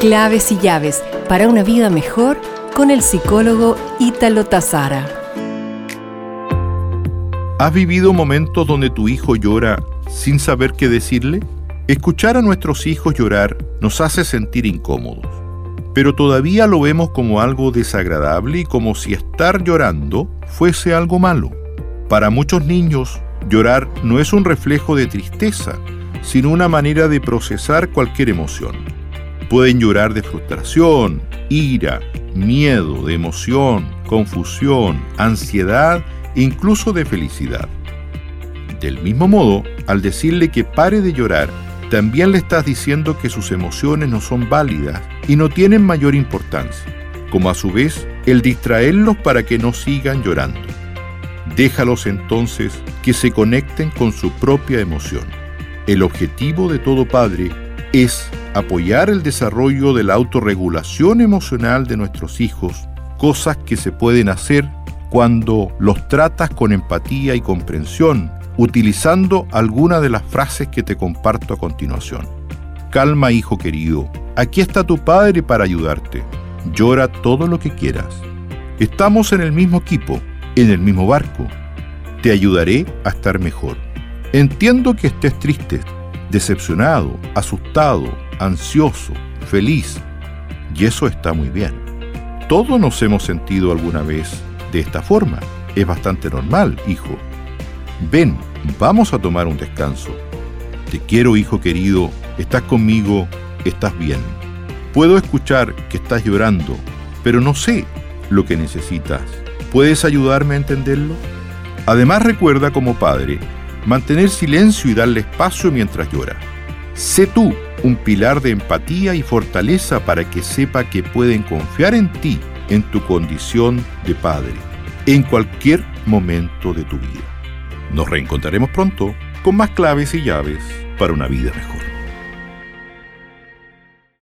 Claves y llaves para una vida mejor con el psicólogo Ítalo Tazara. ¿Has vivido momentos donde tu hijo llora sin saber qué decirle? Escuchar a nuestros hijos llorar nos hace sentir incómodos, pero todavía lo vemos como algo desagradable y como si estar llorando fuese algo malo. Para muchos niños, llorar no es un reflejo de tristeza, sino una manera de procesar cualquier emoción. Pueden llorar de frustración, ira, miedo, de emoción, confusión, ansiedad e incluso de felicidad. Del mismo modo, al decirle que pare de llorar, también le estás diciendo que sus emociones no son válidas y no tienen mayor importancia, como a su vez el distraerlos para que no sigan llorando. Déjalos entonces que se conecten con su propia emoción. El objetivo de todo padre es apoyar el desarrollo de la autorregulación emocional de nuestros hijos, cosas que se pueden hacer cuando los tratas con empatía y comprensión, utilizando alguna de las frases que te comparto a continuación. Calma, hijo querido, aquí está tu padre para ayudarte. Llora todo lo que quieras. Estamos en el mismo equipo, en el mismo barco. Te ayudaré a estar mejor. Entiendo que estés triste, decepcionado, asustado, ansioso, feliz. Y eso está muy bien. Todos nos hemos sentido alguna vez de esta forma. Es bastante normal, hijo. Ven, vamos a tomar un descanso. Te quiero, hijo querido, estás conmigo, estás bien. Puedo escuchar que estás llorando, pero no sé lo que necesitas. ¿Puedes ayudarme a entenderlo? Además recuerda como padre mantener silencio y darle espacio mientras llora. Sé tú un pilar de empatía y fortaleza para que sepa que pueden confiar en ti, en tu condición de padre, en cualquier momento de tu vida. Nos reencontraremos pronto con más claves y llaves para una vida mejor.